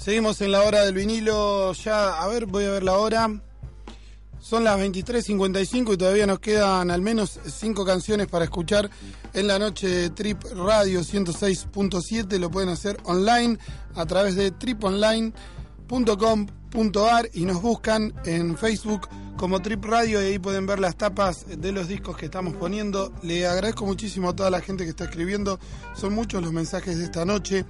Seguimos en la hora del vinilo. Ya, a ver, voy a ver la hora. Son las 23.55 y todavía nos quedan al menos cinco canciones para escuchar en la noche de Trip Radio 106.7. Lo pueden hacer online a través de triponline.com.ar y nos buscan en Facebook como Trip Radio y ahí pueden ver las tapas de los discos que estamos poniendo. Le agradezco muchísimo a toda la gente que está escribiendo. Son muchos los mensajes de esta noche.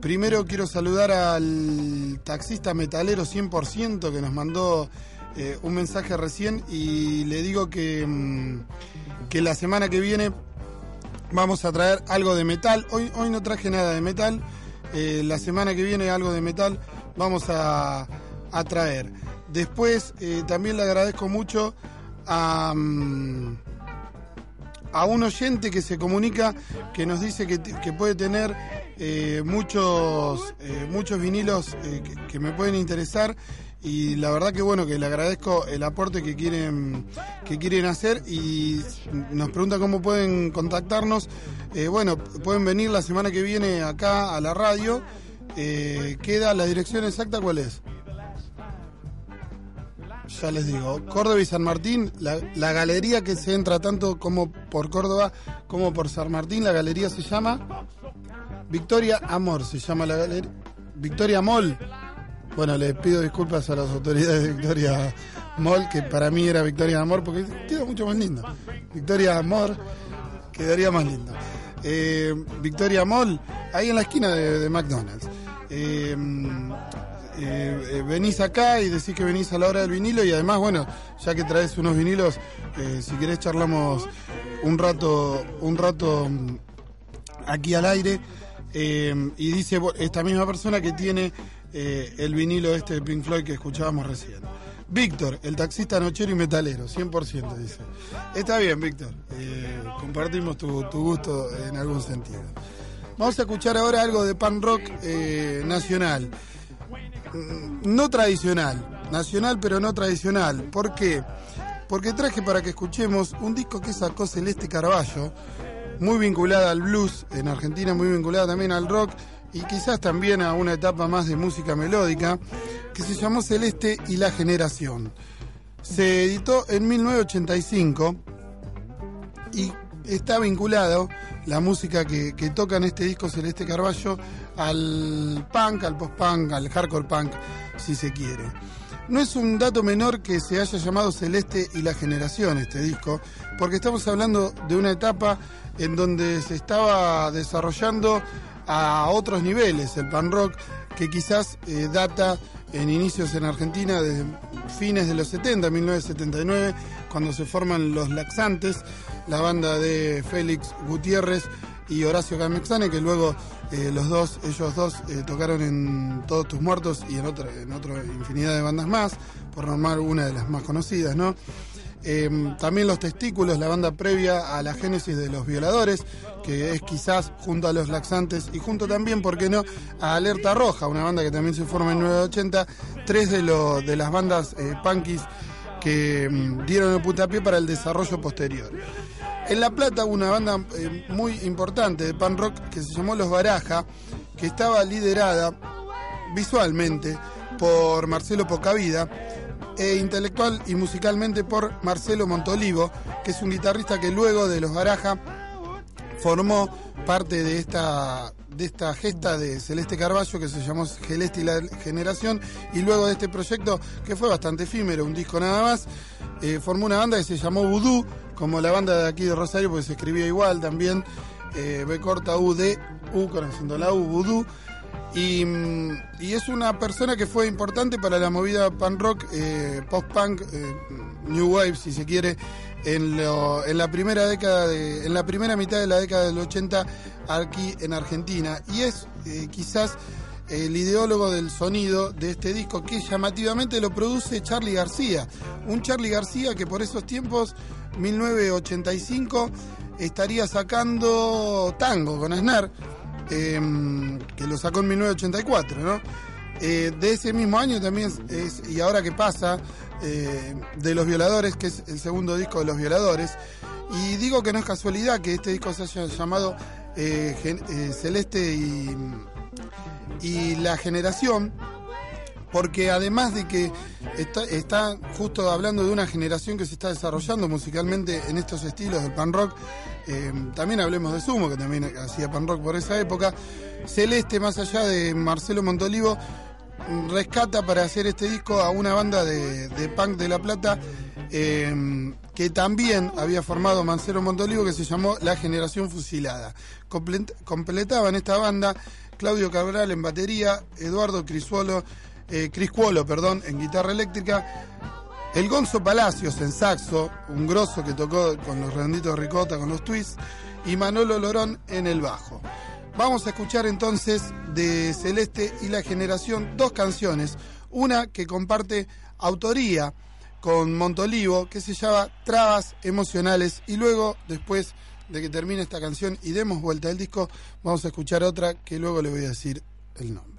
Primero quiero saludar al taxista metalero 100% que nos mandó eh, un mensaje recién y le digo que, mm, que la semana que viene vamos a traer algo de metal. Hoy, hoy no traje nada de metal. Eh, la semana que viene algo de metal vamos a, a traer. Después eh, también le agradezco mucho a, mm, a un oyente que se comunica que nos dice que, que puede tener eh, muchos, eh, muchos vinilos eh, que, que me pueden interesar. Y la verdad que bueno que le agradezco el aporte que quieren que quieren hacer y nos pregunta cómo pueden contactarnos. Bueno pueden venir la semana que viene acá a la radio Eh, queda la dirección exacta cuál es ya les digo Córdoba y San Martín la, la galería que se entra tanto como por Córdoba como por San Martín la galería se llama Victoria Amor se llama la galería Victoria Mall bueno, les pido disculpas a las autoridades de Victoria Mall, que para mí era Victoria Amor, porque queda mucho más lindo. Victoria Amor quedaría más lindo. Eh, Victoria Mall, ahí en la esquina de McDonald's. Eh, eh, eh, venís acá y decís que venís a la hora del vinilo y además, bueno, ya que traes unos vinilos, si querés charlamos un rato, un rato mm, aquí al aire. Y dice esta misma persona que tiene el vinilo este de Pink Floyd que escuchábamos recién. Víctor, el taxista nochero y metalero, 100% dice. Está bien, Víctor. compartimos tu gusto en algún sentido. Vamos a escuchar ahora algo de pan rock eh, nacional. Mm, No tradicional. Nacional, pero no tradicional. ¿Por qué? Porque traje para que escuchemos un disco que sacó Celeste Carballo, muy vinculada al blues en Argentina, muy vinculada también al rock y quizás también a una etapa más de música melódica, que se llamó Celeste y la Generación. Se editó en 1985 y está vinculado la música que, que toca en este disco Celeste Carballo al punk, al post-punk, al hardcore punk, si se quiere. No es un dato menor que se haya llamado Celeste y la Generación este disco, porque estamos hablando de una etapa en donde se estaba desarrollando a otros niveles el pan rock, que quizás eh, data en inicios en Argentina desde fines de los 70, 1979, cuando se forman los Laxantes, la banda de Félix Gutiérrez y Horacio Camexane, que luego eh, los dos, ellos dos eh, tocaron en Todos tus muertos y en otra, en otra infinidad de bandas más, por normal una de las más conocidas, ¿no? Eh, también Los Testículos, la banda previa a la génesis de Los Violadores, que es quizás junto a Los Laxantes y junto también, ¿por qué no?, a Alerta Roja, una banda que también se forma en 1980, tres de, lo- de las bandas eh, punkis que mm, dieron el puntapié para el desarrollo posterior. En La Plata hubo una banda eh, muy importante de pan rock que se llamó Los Baraja, que estaba liderada visualmente por Marcelo Pocavida e intelectual y musicalmente por Marcelo Montolivo, que es un guitarrista que luego de Los Baraja formó parte de esta de esta gesta de Celeste Carballo que se llamó Celeste y la Generación y luego de este proyecto que fue bastante efímero, un disco nada más, eh, formó una banda que se llamó Voodoo, como la banda de aquí de Rosario, porque se escribía igual también, eh, B corta U D U con acento la U, Voodoo. Y, mm, y es una persona que fue importante para la movida pan rock, eh, post-punk, eh, new wave si se quiere, en, lo- en la primera década de, en la primera mitad de la década del 80 aquí en Argentina. Y es eh, quizás el ideólogo del sonido de este disco que llamativamente lo produce Charlie García. Un Charlie García que por esos tiempos, 1985, estaría sacando tango con Aznar eh, que lo sacó en 1984, ¿no? Eh, de ese mismo año también es, y ahora que pasa, eh, de Los Violadores, que es el segundo disco de Los Violadores. Y digo que no es casualidad que este disco se haya llamado eh, Celeste y, y la generación, porque además de que está, está, justo hablando de una generación que se está desarrollando musicalmente en estos estilos del pan rock, también hablemos de Sumo, que también hacía pan rock por esa época, Celeste, más allá de Marcelo Montolivo, rescata para hacer este disco a una banda de, punk de La Plata eh, que también había formado Marcelo Montolivo que se llamó La Generación Fusilada. completaban esta banda Claudio Cabral en batería, Eduardo Crisuolo, eh, Criscuolo, perdón, en guitarra eléctrica, el Gonzo Palacios en saxo, un grosso que tocó con los redonditos de ricota, con los twists, y Manolo Lorón en el bajo. Vamos a escuchar entonces de Celeste y la Generación dos canciones, una que comparte autoría con Montolivo, que se llama Trabas Emocionales, y luego, después de que termine esta canción y demos vuelta al disco, vamos a escuchar otra que luego le voy a decir el nombre.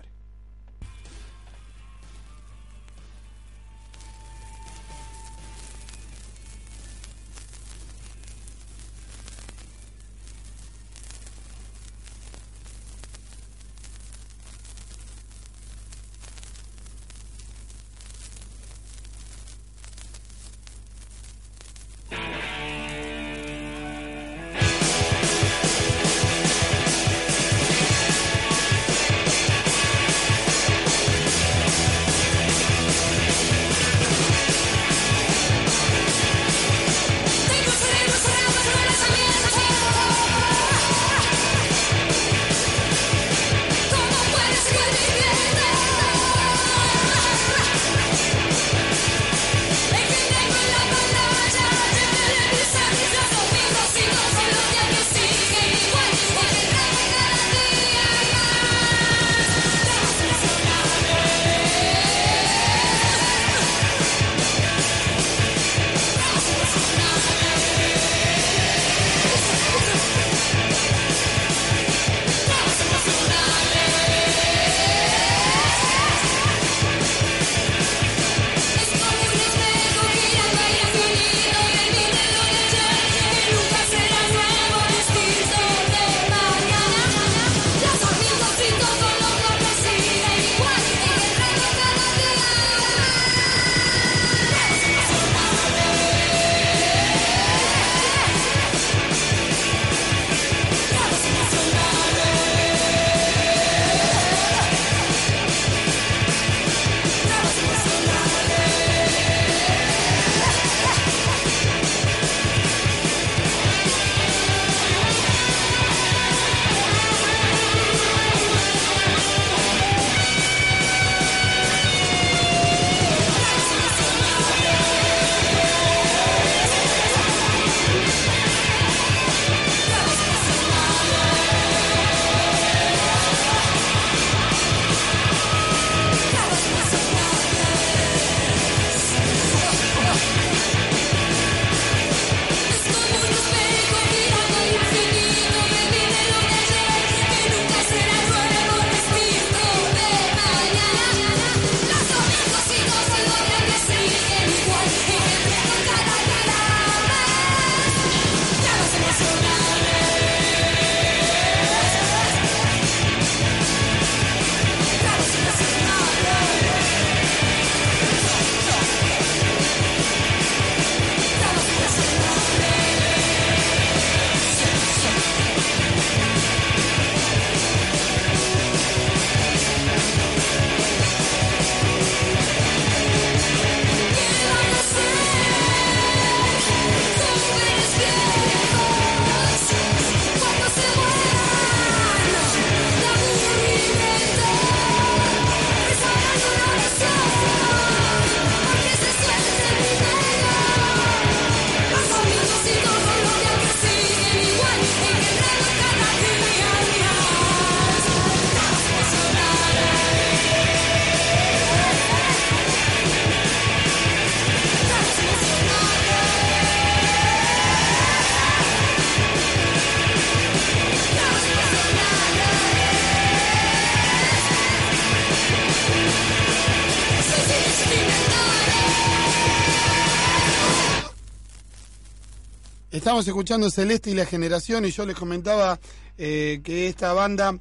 Estamos escuchando Celeste y la generación y yo les comentaba eh, que esta banda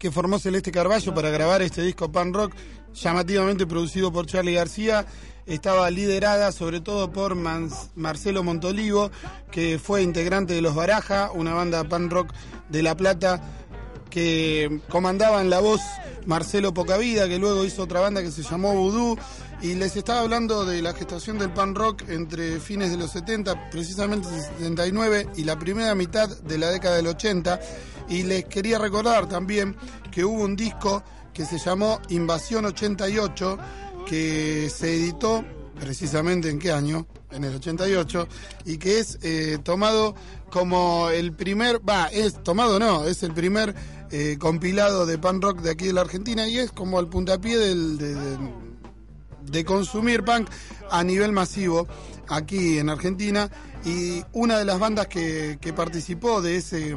que formó Celeste Carballo para grabar este disco pan rock llamativamente producido por Charlie García estaba liderada sobre todo por Marcelo Montolivo, que fue integrante de Los Baraja, una banda pan rock de La Plata que comandaba en la voz Marcelo Pocavida, que luego hizo otra banda que se llamó Voodoo, y les estaba hablando de la gestación del pan rock entre fines de los 70, precisamente el 79, y la primera mitad de la década del 80, y les quería recordar también que hubo un disco que se llamó Invasión 88, que se editó precisamente en qué año, en el 88, y que es eh, tomado como el primer, va, es tomado no, es el primer eh, compilado de pan rock de aquí de la Argentina y es como el puntapié del, de, consumir punk a nivel masivo aquí en Argentina y una de las bandas que, participó de ese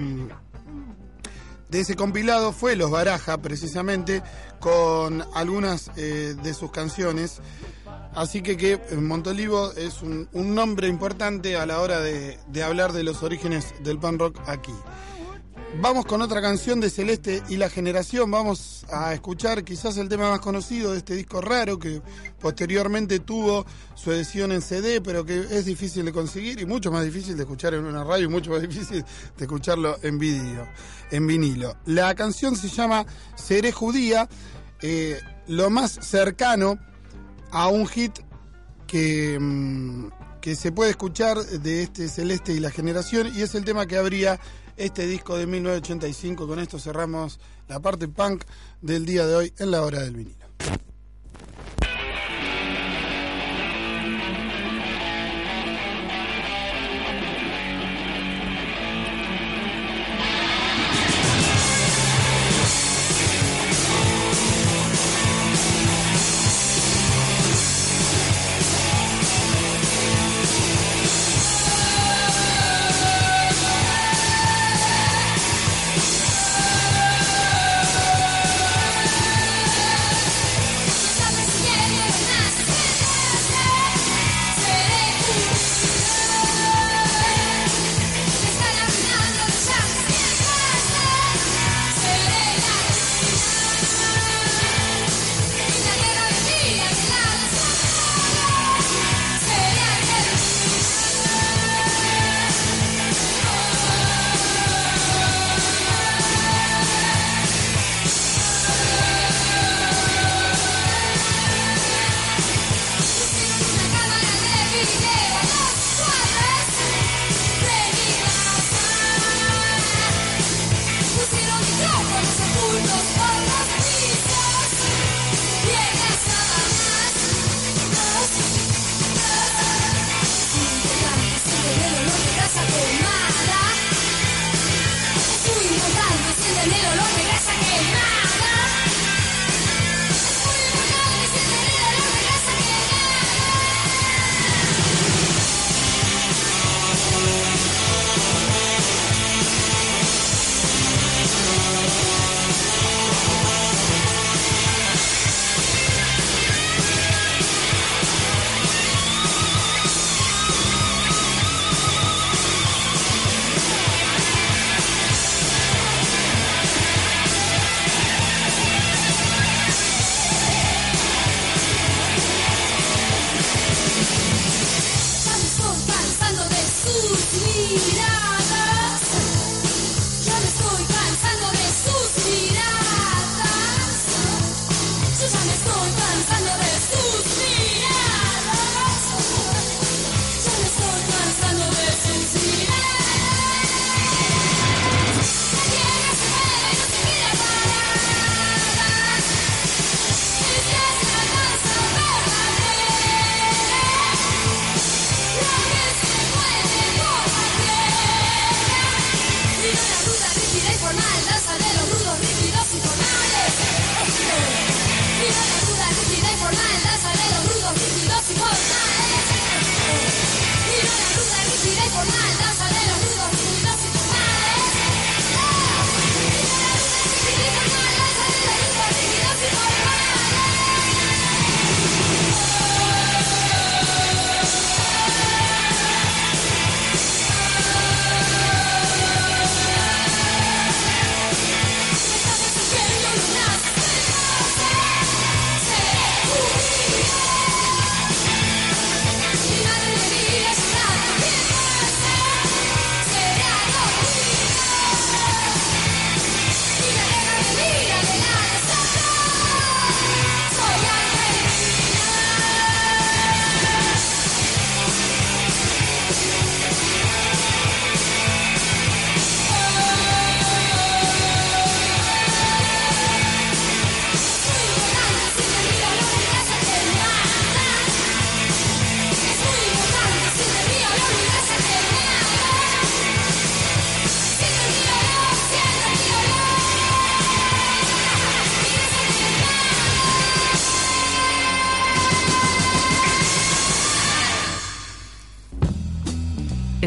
de ese compilado fue Los Baraja, precisamente, con algunas eh, de sus canciones. Así que, que eh, Montolivo es un, nombre importante a la hora de, de hablar de los orígenes del pan rock aquí. Vamos con otra canción de Celeste y la generación. Vamos a escuchar quizás el tema más conocido de este disco raro que posteriormente tuvo su edición en CD, pero que es difícil de conseguir y mucho más difícil de escuchar en una radio y mucho más difícil de escucharlo en vídeo, en vinilo. La canción se llama Seré Judía, eh, lo más cercano a un hit que, mm, que se puede escuchar de este Celeste y la generación y es el tema que habría este disco de 1985. Con esto cerramos la parte punk del día de hoy en la hora del vinilo.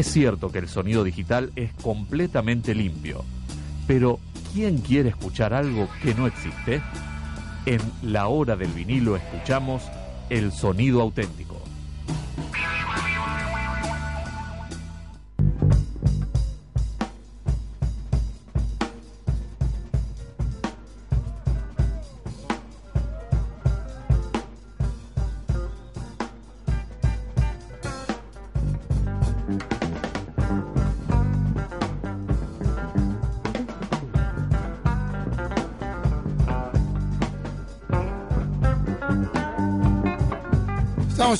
Cierto que el sonido digital es completamente limpio, pero ¿quién quiere escuchar algo que no existe? En la hora del vinilo escuchamos el sonido auténtico.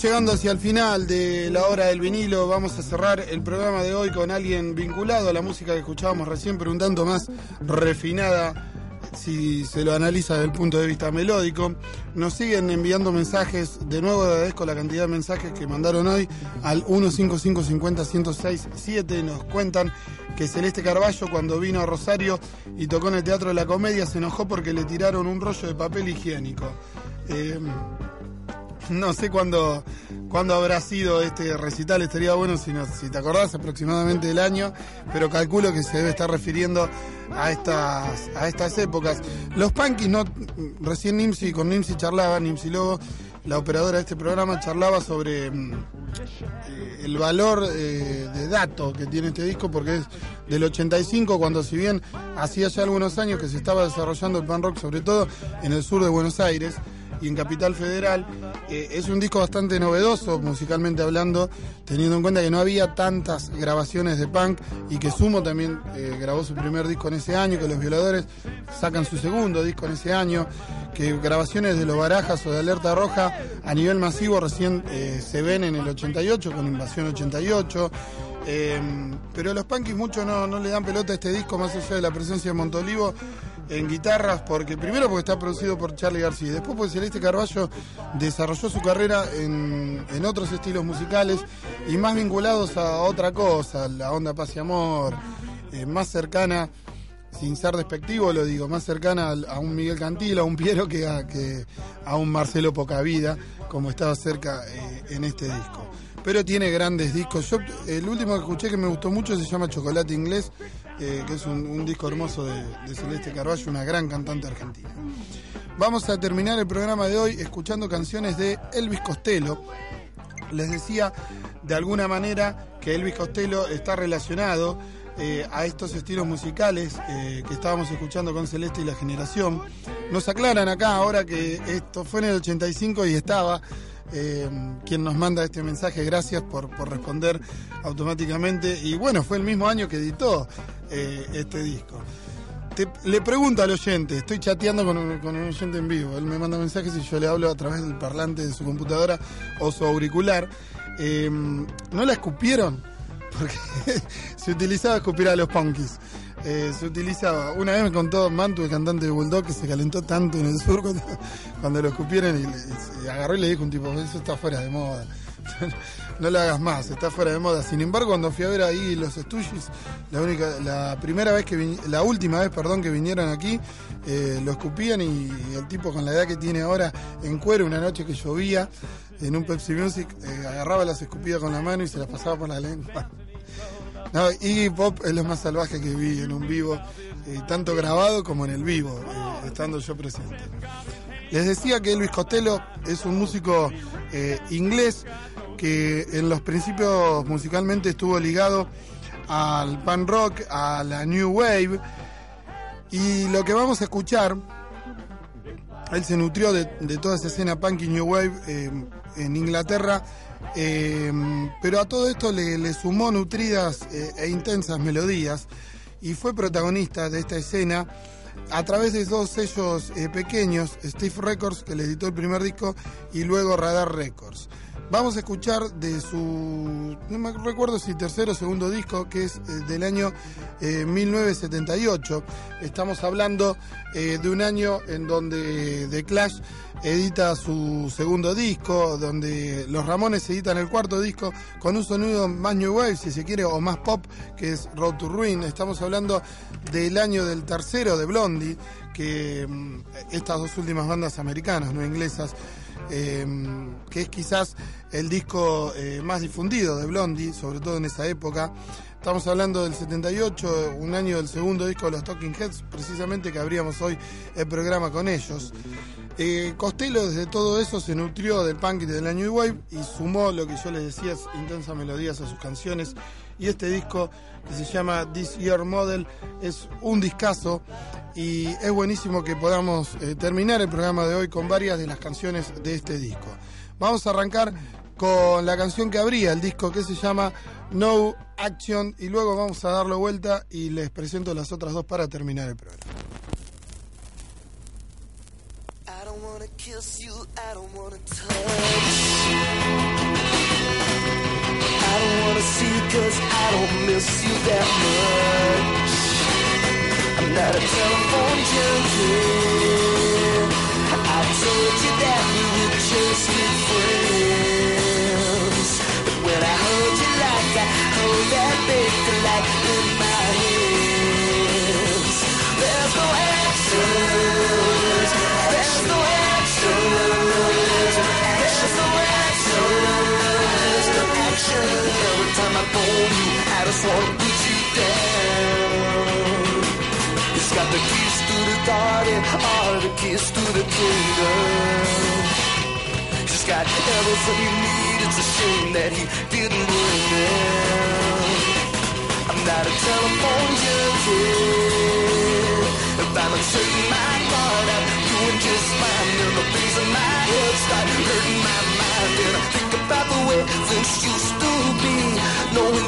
Llegando hacia el final de la hora del vinilo. Vamos a cerrar el programa de hoy con alguien vinculado a la música que escuchábamos recién, pero un tanto más refinada si se lo analiza desde el punto de vista melódico. Nos siguen enviando mensajes. De nuevo agradezco la cantidad de mensajes que mandaron hoy al 155501067. Nos cuentan que Celeste Carballo cuando vino a Rosario y tocó en el Teatro de la Comedia se enojó porque le tiraron un rollo de papel higiénico. Eh, no sé cuándo, cuándo habrá sido este recital, estaría bueno si, si te acordás aproximadamente del año, pero calculo que se debe estar refiriendo a estas, a estas épocas. Los punkis, no, recién Nimsi, con Nimsi charlaba, Nimsi Lobo, la operadora de este programa, charlaba sobre mm, eh, el valor eh, de dato que tiene este disco, porque es del 85, cuando si bien hacía ya algunos años que se estaba desarrollando el punk rock, sobre todo en el sur de Buenos Aires, y en Capital Federal. Eh, es un disco bastante novedoso, musicalmente hablando, teniendo en cuenta que no había tantas grabaciones de punk y que Sumo también eh, grabó su primer disco en ese año, que los violadores sacan su segundo disco en ese año, que grabaciones de los Barajas o de Alerta Roja a nivel masivo recién eh, se ven en el 88 con Invasión 88. pero los punkis mucho no, no le dan pelota a este disco, más allá de la presencia de Montolivo en guitarras, porque primero porque está producido por Charlie García, después porque Celeste Carballo desarrolló su carrera en, en otros estilos musicales y más vinculados a otra cosa, la onda paz y amor, eh, más cercana, sin ser despectivo lo digo, más cercana a, un Miguel Cantil, a un Piero que a, que a un Marcelo Pocavida, como estaba cerca eh, en este disco. Pero tiene grandes discos. Yo, el último que escuché que me gustó mucho se llama Chocolate Inglés eh, que es un, disco hermoso de, Celeste Carballo, una gran cantante argentina. Vamos a terminar el programa de hoy escuchando canciones de Elvis Costello. Les decía de alguna manera que Elvis Costello está relacionado eh, a estos estilos musicales eh, que estábamos escuchando con Celeste y la generación. Nos aclaran acá ahora que esto fue en el 85 y estaba quien nos manda este mensaje. Gracias por, responder automáticamente. Y bueno, fue el mismo año que editó eh, este disco. le pregunto al oyente, estoy chateando con un, oyente en vivo, él me manda mensajes y yo le hablo a través del parlante de su computadora o su auricular. Eh, ¿No la escupieron? Porque se utilizaba escupir a los punkis. Eh, se utilizaba. Una vez me contó Mantu, el cantante de Bulldog, que se calentó tanto en el sur cuando, lo escupieron y, agarró y le dijo un tipo, eso está fuera de moda. no lo hagas más, está fuera de moda. Sin embargo, cuando fui a ver ahí los Stooges, la única, la primera vez que la última vez, perdón, que vinieron aquí, eh, lo escupían y, el tipo con la edad que tiene ahora en cuero, una noche que llovía en un Pepsi Music, eh, agarraba las escupidas con la mano y se las pasaba por la lengua. No, Iggy Pop es lo más salvaje que vi en un vivo, eh, tanto grabado como en el vivo, eh, estando yo presente. Les decía que Elvis Costello es un músico inglés que en los principios musicalmente estuvo ligado al punk rock, a la new wave, y lo que vamos a escuchar, él se nutrió de, toda esa escena punk y new wave en Inglaterra Em, pero a todo esto le, sumó nutridas eh, e intensas melodías y fue protagonista de esta escena a través de dos sellos eh, pequeños, Steve Records, que le editó el primer disco, y luego Radar Records. Vamos a escuchar de su, no me recuerdo si tercero o segundo disco, que es eh, del año 1978. Estamos hablando de un año en donde The Clash edita su segundo disco, donde los Ramones editan el cuarto disco con un sonido más New Wave, si se quiere, o más pop, que es Road to Ruin. Estamos hablando del año del tercero de Blondie, que mm, estas dos últimas bandas americanas, no inglesas, eh, que es quizás el disco eh, más difundido de Blondie, sobre todo en esa época. Estamos hablando del 78, un año del segundo disco de los Talking Heads, precisamente que abríamos hoy el programa con ellos. Eh, Costello desde todo eso se nutrió del punk y de la New Wave y sumó lo que yo les decía, intensas melodías a sus canciones. Y este disco que se llama This Year Model es un discazo y es buenísimo que podamos eh, terminar el programa de hoy con varias de las canciones de este disco. Vamos a arrancar con la canción que abría el disco que se llama No Action y luego vamos a darlo vuelta y les presento las otras dos para terminar el programa. I don't wanna see you cause I don't miss you that much. I'm not a telephone junkie. I told you that we would just be friends. But when I hold you like I hold that oh, baby like you, I just wanna put you down. It's got the keys to the garden, all the keys to the kingdom. He's got everything you need. It's a shame that he didn't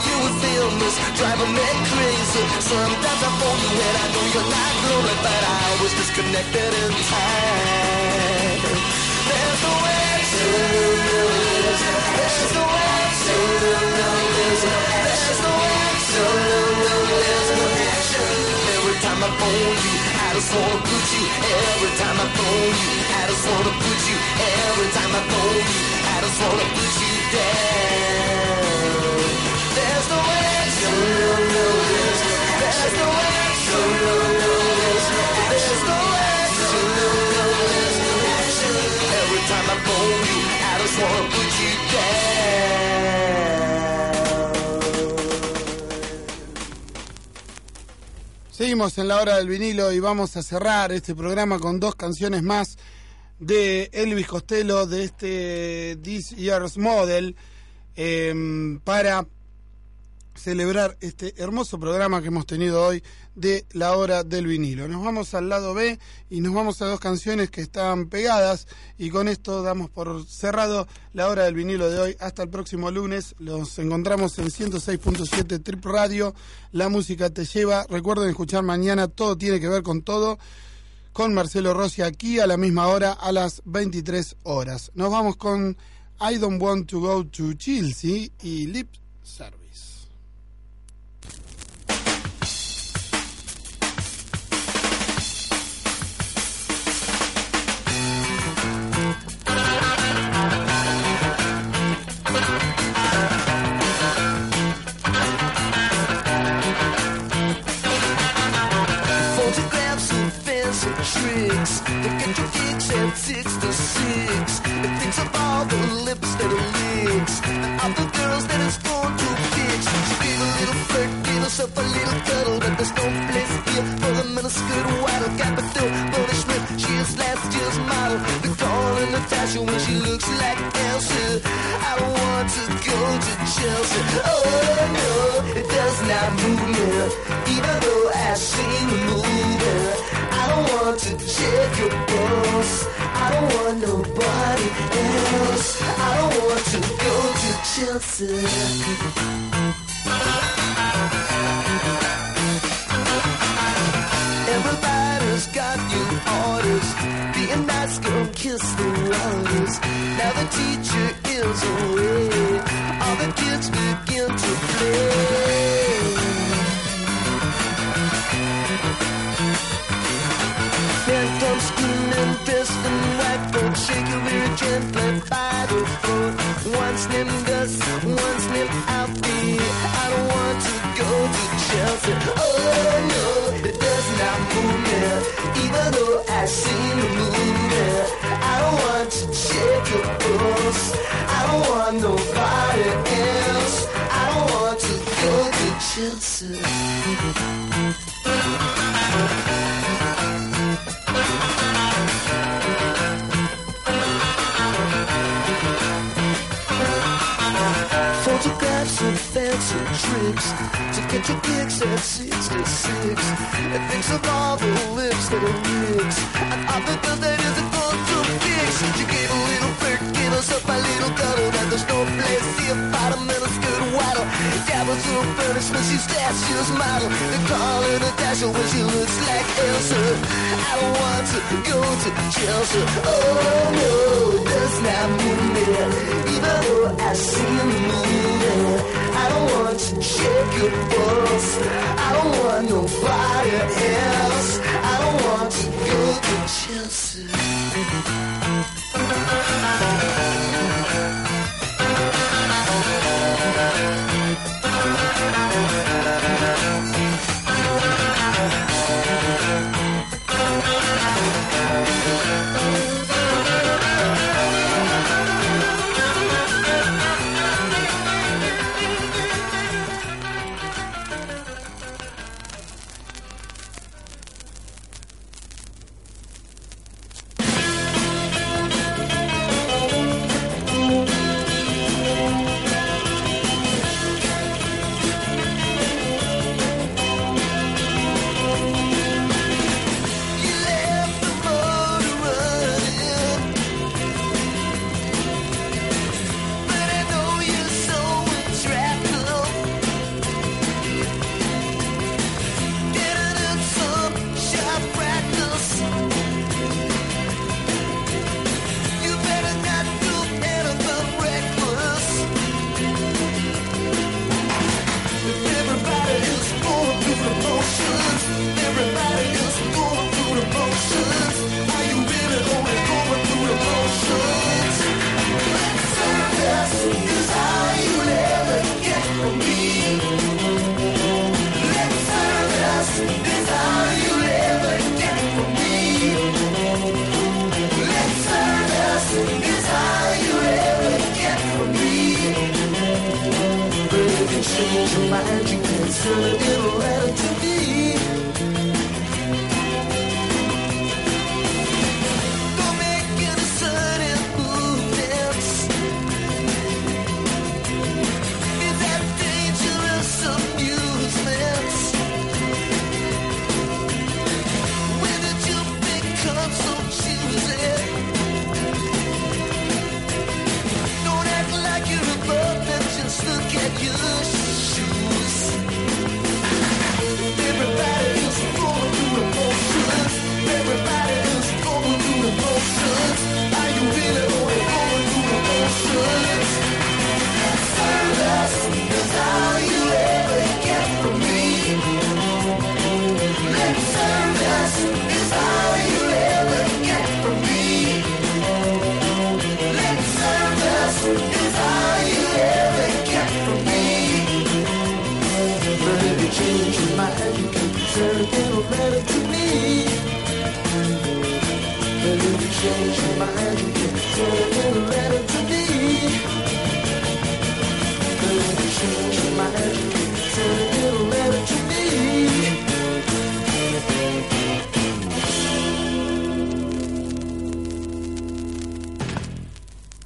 you were there was driving me crazy. Sometimes I phone I know you're not I was disconnected in time. There's no answers. There's no answers. There's no answers. There's no action. Every time I phone you, I just wanna put you. Every time I phone you, I just wanna put you. Every time I phone you, I just wanna put you down. Seguimos en la hora del vinilo y vamos a cerrar este programa con dos canciones más de Elvis Costello de este This Year's Model eh, para celebrar este hermoso programa que hemos tenido hoy de la hora del vinilo. Nos vamos al lado B y nos vamos a dos canciones que están pegadas y con esto damos por cerrado la hora del vinilo de hoy. Hasta el próximo lunes. Los encontramos en 106.7 Trip Radio. La música te lleva. Recuerden escuchar mañana Todo tiene que ver con todo con Marcelo Rossi aquí a la misma hora a las 23 horas. Nos vamos con I Don't Want to Go to Chelsea y Lip Service. Everybody's got new orders. Be a nice girl, kiss the waters. Now the teacher is away. Photographs some fancy tricks to get your kicks at 66. And thinks of all the lips that are rich. And all the girls that isn't going to fix. She gave a little flirt, gave us up a little cuddle. That there's no place here, bottom a skirt waddle. Dabbles in her furnace when she's she's model. They call her the dasher when she looks like Elsa. I don't want to go to Chelsea. Oh no, does not move me. Even though I see the movie, I don't want to check your pulse. I don't want nobody else. I don't want to go to Chelsea.